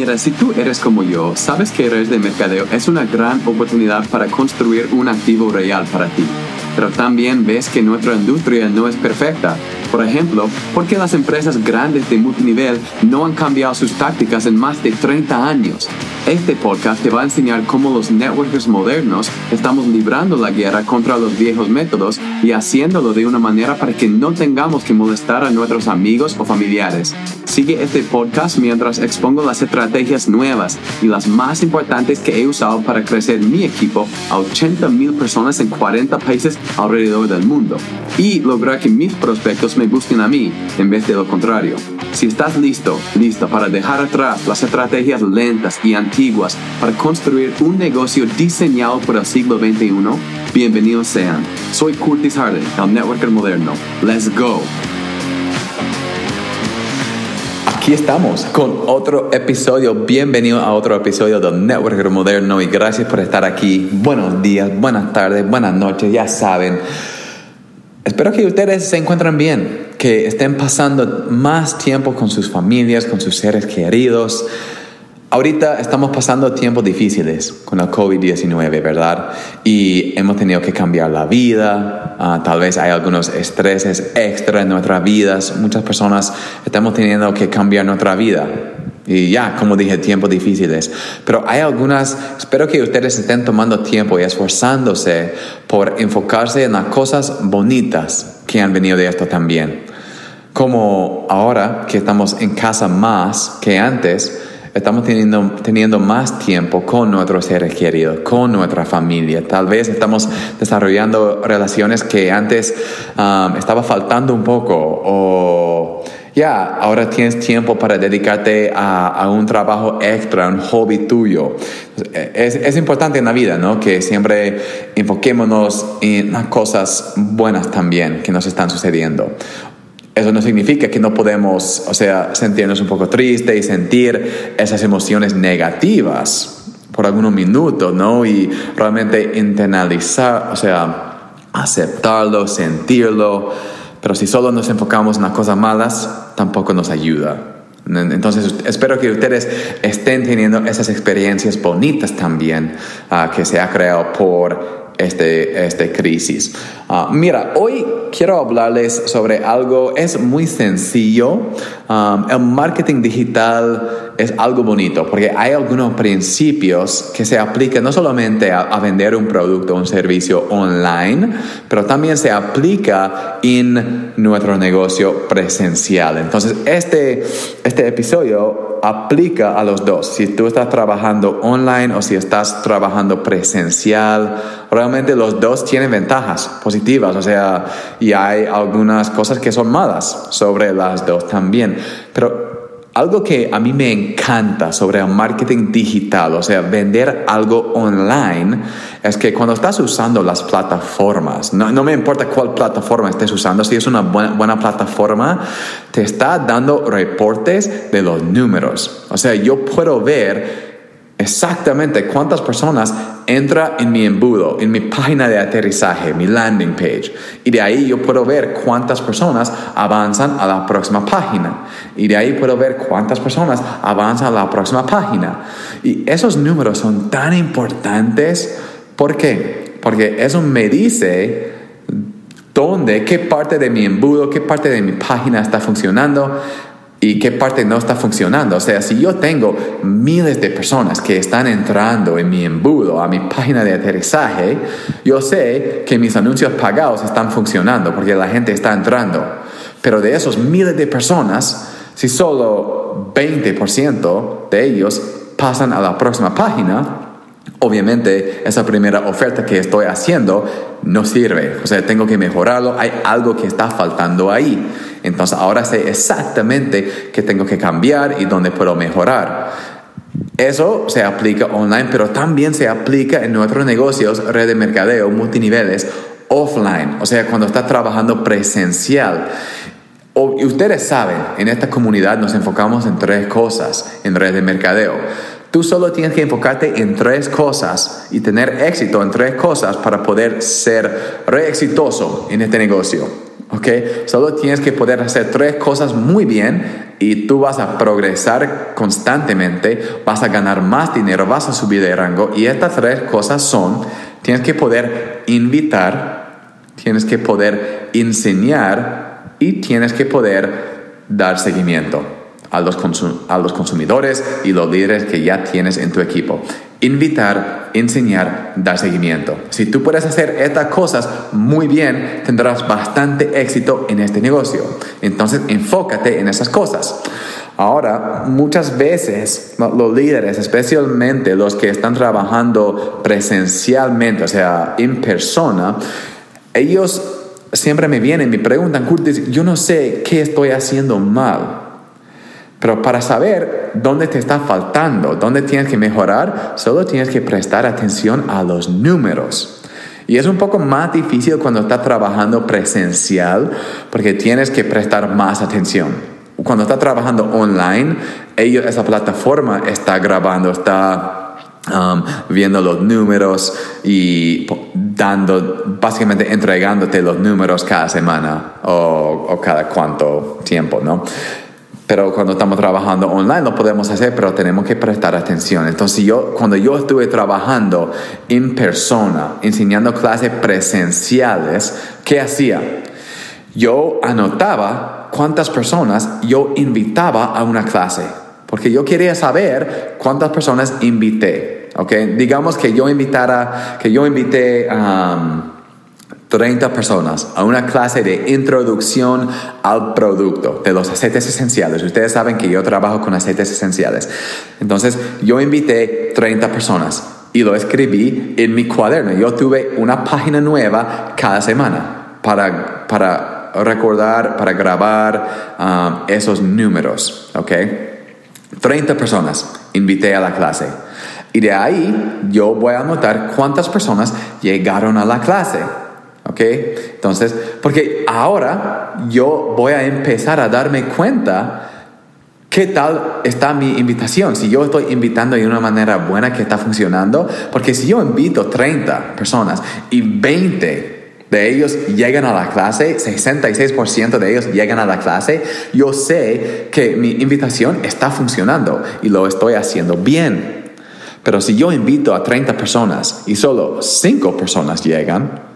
Si tú eres como yo, sabes que redes de mercadeo es una gran oportunidad para construir un activo real para ti. Pero también ves que nuestra industria no es perfecta. Por ejemplo, ¿por qué las empresas grandes de multinivel no han cambiado sus tácticas en más de 30 años? Este podcast te va a enseñar cómo los networkers modernos estamos librando la guerra contra los viejos métodos y haciéndolo de una manera para que no tengamos que molestar a nuestros amigos o familiares. Sigue este podcast mientras expongo las estrategias nuevas y las más importantes que he usado para crecer mi equipo a 80 mil personas en 40 países alrededor del mundo y lograr que mis prospectos me busquen a mí en vez de lo contrario. Si estás listo, listo para dejar atrás las estrategias lentas y antiguas para construir un negocio diseñado por el siglo XXI, bienvenidos sean. Soy Curtis Harden, el networker moderno. Let's go. Aquí estamos con otro episodio. Bienvenido a otro episodio del Networker Moderno y gracias por estar aquí. Buenos días, buenas tardes, buenas noches, ya saben. Espero que ustedes se encuentren bien, que estén pasando más tiempo con sus familias, con sus seres queridos. Ahorita estamos pasando tiempos difíciles con el COVID-19, ¿verdad? Y hemos tenido que cambiar la vida, ah, tal vez hay algunos estreses extra en nuestras vidas, muchas personas estamos teniendo que cambiar nuestra vida. Y ya, como dije, tiempos difíciles. Pero hay algunas, espero que ustedes estén tomando tiempo y esforzándose por enfocarse en las cosas bonitas que han venido de esto también. Como ahora que estamos en casa más que antes, estamos teniendo, teniendo más tiempo con nuestros seres queridos, con nuestra familia. Tal vez estamos desarrollando relaciones que antes um, estaba faltando un poco o ya, ahora tienes tiempo para dedicarte a, un trabajo extra, un hobby tuyo. Es, es, importante en la vida, ¿no? Que siempre enfoquémonos en las cosas buenas también que nos están sucediendo. Eso no significa que no podemos, o sea, sentirnos un poco tristes y sentir esas emociones negativas por algunos minutos, ¿no? Y realmente internalizar, o sea, aceptarlo, sentirlo. Pero si solo nos enfocamos en las cosas malas, tampoco nos ayuda. Entonces, espero que ustedes estén teniendo esas experiencias bonitas también uh, que se ha creado por este, este crisis. Ah, mira, hoy quiero hablarles sobre algo, es muy sencillo. Um, el marketing digital es algo bonito porque hay algunos principios que se aplican no solamente a, vender un producto o un servicio online, pero también se aplica en nuestro negocio presencial. Entonces, este, este episodio aplica a los dos. Si tú estás trabajando online o si estás trabajando presencial, realmente los dos tienen ventajas positivas, o sea, y hay algunas cosas que son malas sobre las dos también. Pero algo que a mí me encanta sobre el marketing digital, o sea, vender algo online, es que cuando estás usando las plataformas, no, me importa cuál plataforma estés usando, si es una buena, buena, plataforma, te está dando reportes de los números. O sea, yo puedo ver exactamente cuántas personas entra en mi embudo, en mi página de aterrizaje, mi landing page. Y de ahí yo puedo ver cuántas personas avanzan a la próxima página. Y de ahí puedo ver cuántas personas avanzan a la próxima página. Y esos números son tan importantes. ¿Por qué? Porque eso me dice dónde, qué parte de mi embudo, qué parte de mi página está funcionando y qué parte no está funcionando. O sea, si yo tengo miles de personas que están entrando en mi embudo, a mi página de aterrizaje, yo sé que mis anuncios pagados están funcionando porque la gente está entrando. Pero de esos miles de personas, si solo 20% de ellos pasan a la próxima página, obviamente esa primera oferta que estoy haciendo no sirve. O sea, tengo que mejorarlo. Hay algo que está faltando ahí. Entonces ahora sé exactamente qué tengo que cambiar y dónde puedo mejorar. Eso se aplica online, pero también se aplica en nuestros negocios, red de mercadeo, multiniveles, offline, o sea, cuando está trabajando presencial. y ustedes saben, en esta comunidad nos enfocamos en tres cosas en red de mercadeo. Tú solo tienes que enfocarte en tres cosas y tener éxito en tres cosas para poder ser re exitoso en este negocio. ¿Ok? Solo tienes que poder hacer tres cosas muy bien y tú vas a progresar constantemente, vas a ganar más dinero, vas a subir de rango y estas tres cosas son, tienes que poder invitar, tienes que poder enseñar y tienes que poder dar seguimiento a los, a los consumidores y los líderes que ya tienes en tu equipo invitar, enseñar, dar seguimiento. Si tú puedes hacer estas cosas muy bien, tendrás bastante éxito en este negocio. Entonces, enfócate en esas cosas. Ahora, muchas veces los líderes, especialmente los que están trabajando presencialmente, o sea, en persona, ellos siempre me vienen y me preguntan, Curtis, yo no sé qué estoy haciendo mal. Pero para saber dónde te está faltando, dónde tienes que mejorar, solo tienes que prestar atención a los números. Y es un poco más difícil cuando estás trabajando presencial porque tienes que prestar más atención. Cuando estás trabajando online, ellos, esa plataforma está grabando, está um, viendo los números y dando, básicamente entregándote los números cada semana o, o cada cuánto tiempo, ¿no? Pero cuando estamos trabajando online lo podemos hacer, pero tenemos que prestar atención. Entonces yo, cuando yo estuve trabajando en persona, enseñando clases presenciales, ¿qué hacía? Yo anotaba cuántas personas yo invitaba a una clase, porque yo quería saber cuántas personas invité. ¿ok? Digamos que yo invitara, que yo invité a... Um, 30 personas a una clase de introducción al producto de los aceites esenciales. Ustedes saben que yo trabajo con aceites esenciales. Entonces, yo invité 30 personas y lo escribí en mi cuaderno. Yo tuve una página nueva cada semana para, para recordar, para grabar um, esos números. ¿Ok? 30 personas invité a la clase. Y de ahí yo voy a anotar cuántas personas llegaron a la clase. ¿Ok? Entonces, porque ahora yo voy a empezar a darme cuenta qué tal está mi invitación. Si yo estoy invitando de una manera buena que está funcionando, porque si yo invito 30 personas y 20 de ellos llegan a la clase, 66% de ellos llegan a la clase, yo sé que mi invitación está funcionando y lo estoy haciendo bien. Pero si yo invito a 30 personas y solo 5 personas llegan,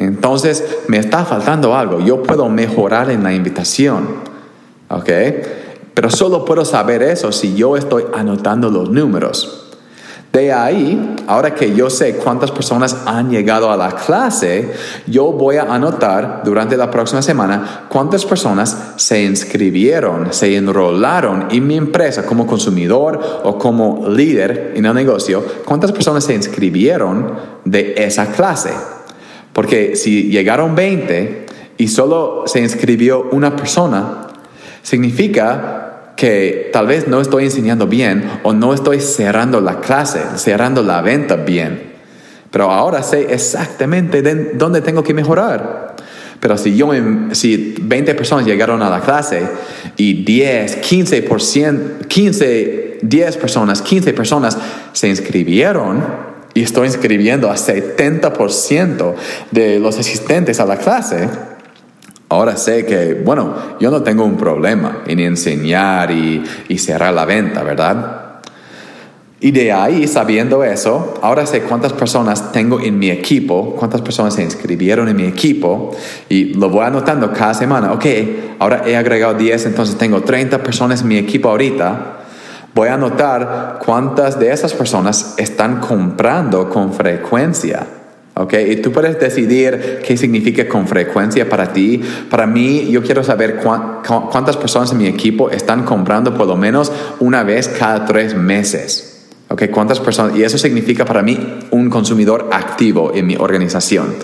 entonces me está faltando algo. Yo puedo mejorar en la invitación. ¿Ok? Pero solo puedo saber eso si yo estoy anotando los números. De ahí, ahora que yo sé cuántas personas han llegado a la clase, yo voy a anotar durante la próxima semana cuántas personas se inscribieron, se enrolaron en mi empresa como consumidor o como líder en el negocio, cuántas personas se inscribieron de esa clase. Porque si llegaron 20 y solo se inscribió una persona, significa que tal vez no estoy enseñando bien o no estoy cerrando la clase, cerrando la venta bien. Pero ahora sé exactamente dónde tengo que mejorar. Pero si yo, si 20 personas llegaron a la clase y 10, 15%, 15, 10 personas, 15 personas se inscribieron, y estoy inscribiendo a 70% de los asistentes a la clase, ahora sé que, bueno, yo no tengo un problema en enseñar y, y cerrar la venta, ¿verdad? Y de ahí, sabiendo eso, ahora sé cuántas personas tengo en mi equipo, cuántas personas se inscribieron en mi equipo, y lo voy anotando cada semana. Ok, ahora he agregado 10, entonces tengo 30 personas en mi equipo ahorita voy a anotar cuántas de esas personas están comprando con frecuencia. ¿Ok? Y tú puedes decidir qué significa con frecuencia para ti. Para mí, yo quiero saber cuántas personas en mi equipo están comprando por lo menos una vez cada tres meses. ¿Ok? ¿Cuántas personas? Y eso significa para mí un consumidor activo en mi organización.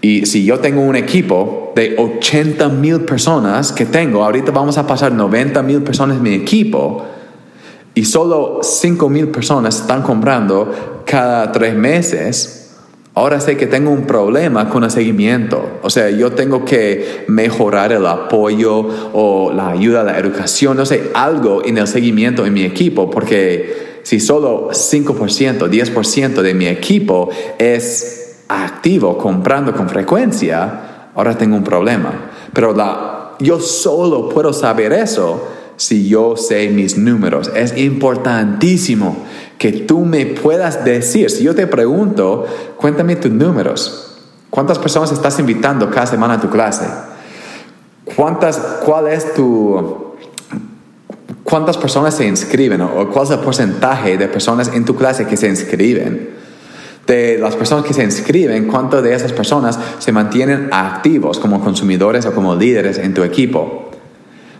Y si yo tengo un equipo de 80 mil personas que tengo, ahorita vamos a pasar 90 mil personas en mi equipo, y solo 5 mil personas están comprando cada tres meses, ahora sé que tengo un problema con el seguimiento. O sea, yo tengo que mejorar el apoyo o la ayuda, la educación, no sé, algo en el seguimiento en mi equipo, porque si solo 5%, 10% de mi equipo es activo comprando con frecuencia, ahora tengo un problema. Pero la, yo solo puedo saber eso si yo sé mis números. Es importantísimo que tú me puedas decir, si yo te pregunto, cuéntame tus números. ¿Cuántas personas estás invitando cada semana a tu clase? ¿Cuántas, ¿Cuál es tu... ¿Cuántas personas se inscriben o cuál es el porcentaje de personas en tu clase que se inscriben? De las personas que se inscriben, ¿cuántas de esas personas se mantienen activos como consumidores o como líderes en tu equipo?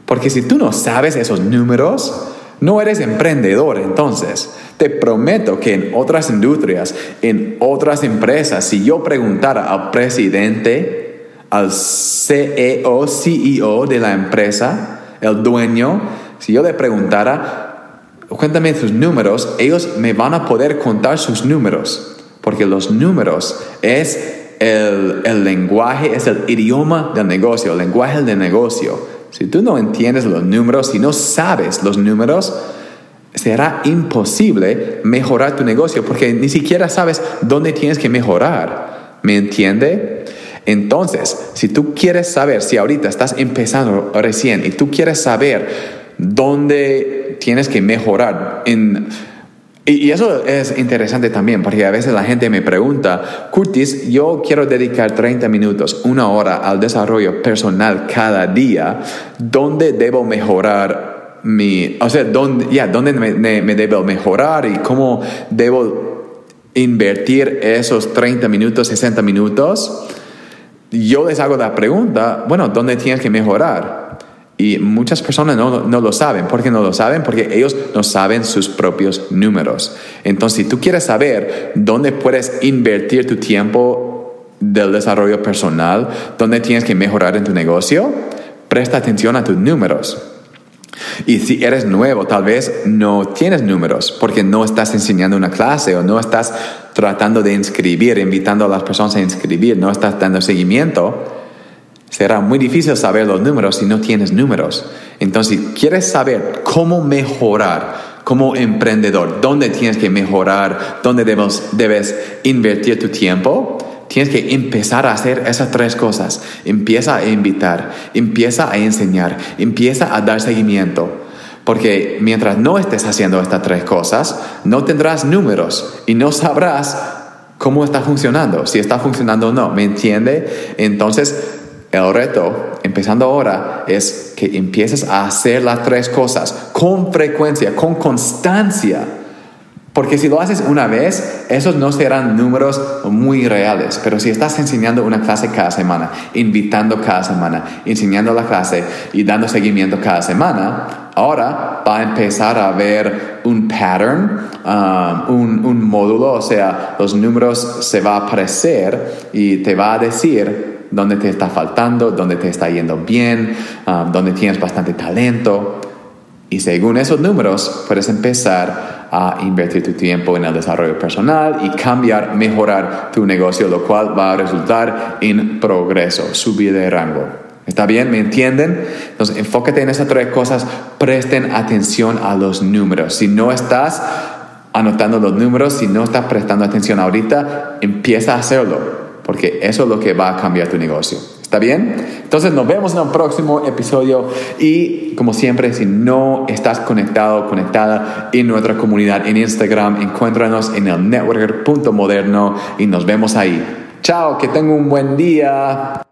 Porque si tú no sabes esos números, no eres emprendedor entonces. Te prometo que en otras industrias, en otras empresas, si yo preguntara al presidente, al CEO, CEO de la empresa, el dueño, si yo le preguntara, cuéntame tus números, ellos me van a poder contar sus números. Porque los números es el, el lenguaje, es el idioma del negocio, el lenguaje del negocio. Si tú no entiendes los números, si no sabes los números, será imposible mejorar tu negocio porque ni siquiera sabes dónde tienes que mejorar. ¿Me entiende? Entonces, si tú quieres saber, si ahorita estás empezando recién y tú quieres saber dónde tienes que mejorar en y, eso es interesante también, porque a veces la gente me pregunta, Curtis, yo quiero dedicar 30 minutos, una hora al desarrollo personal cada día, ¿dónde debo mejorar mi, o sea, dónde, ya, ¿dónde me, me debo mejorar y cómo debo invertir esos 30 minutos, 60 minutos? Yo les hago la pregunta, bueno, ¿dónde tienes que mejorar? Y muchas personas no, no, lo saben. ¿Por qué no lo saben? Porque ellos no saben sus propios números. Entonces, si tú quieres saber dónde puedes invertir tu tiempo del desarrollo personal, dónde tienes que mejorar en tu negocio, presta atención a tus números. Y si eres nuevo, tal vez no tienes números porque no estás enseñando una clase o no estás tratando de inscribir, invitando a las personas a inscribir, no estás dando seguimiento Será muy difícil saber los números si no tienes números. Entonces, si quieres saber cómo mejorar como emprendedor, dónde tienes que mejorar, dónde debes, debes invertir tu tiempo, tienes que empezar a hacer esas tres cosas. Empieza a invitar, empieza a enseñar, empieza a dar seguimiento. Porque mientras no estés haciendo estas tres cosas, no tendrás números y no sabrás cómo está funcionando, si está funcionando o no. ¿Me entiende? Entonces, el reto, empezando ahora, es que empieces a hacer las tres cosas con frecuencia, con constancia. Porque si lo haces una vez, esos no serán números muy reales. Pero si estás enseñando una clase cada semana, invitando cada semana, enseñando la clase y dando seguimiento cada semana, ahora va a empezar a ver un pattern, um, un, un módulo, o sea, los números se va a aparecer y te va a decir dónde te está faltando, dónde te está yendo bien, um, dónde tienes bastante talento. Y según esos números, puedes empezar a invertir tu tiempo en el desarrollo personal y cambiar, mejorar tu negocio, lo cual va a resultar en progreso, subir de rango. ¿Está bien? ¿Me entienden? Entonces, enfócate en esas tres cosas. Presten atención a los números. Si no estás anotando los números, si no estás prestando atención ahorita, empieza a hacerlo porque eso es lo que va a cambiar tu negocio. ¿Está bien? Entonces nos vemos en el próximo episodio y como siempre, si no estás conectado conectada en nuestra comunidad en Instagram, encuéntranos en el networker.moderno y nos vemos ahí. Chao, que tenga un buen día.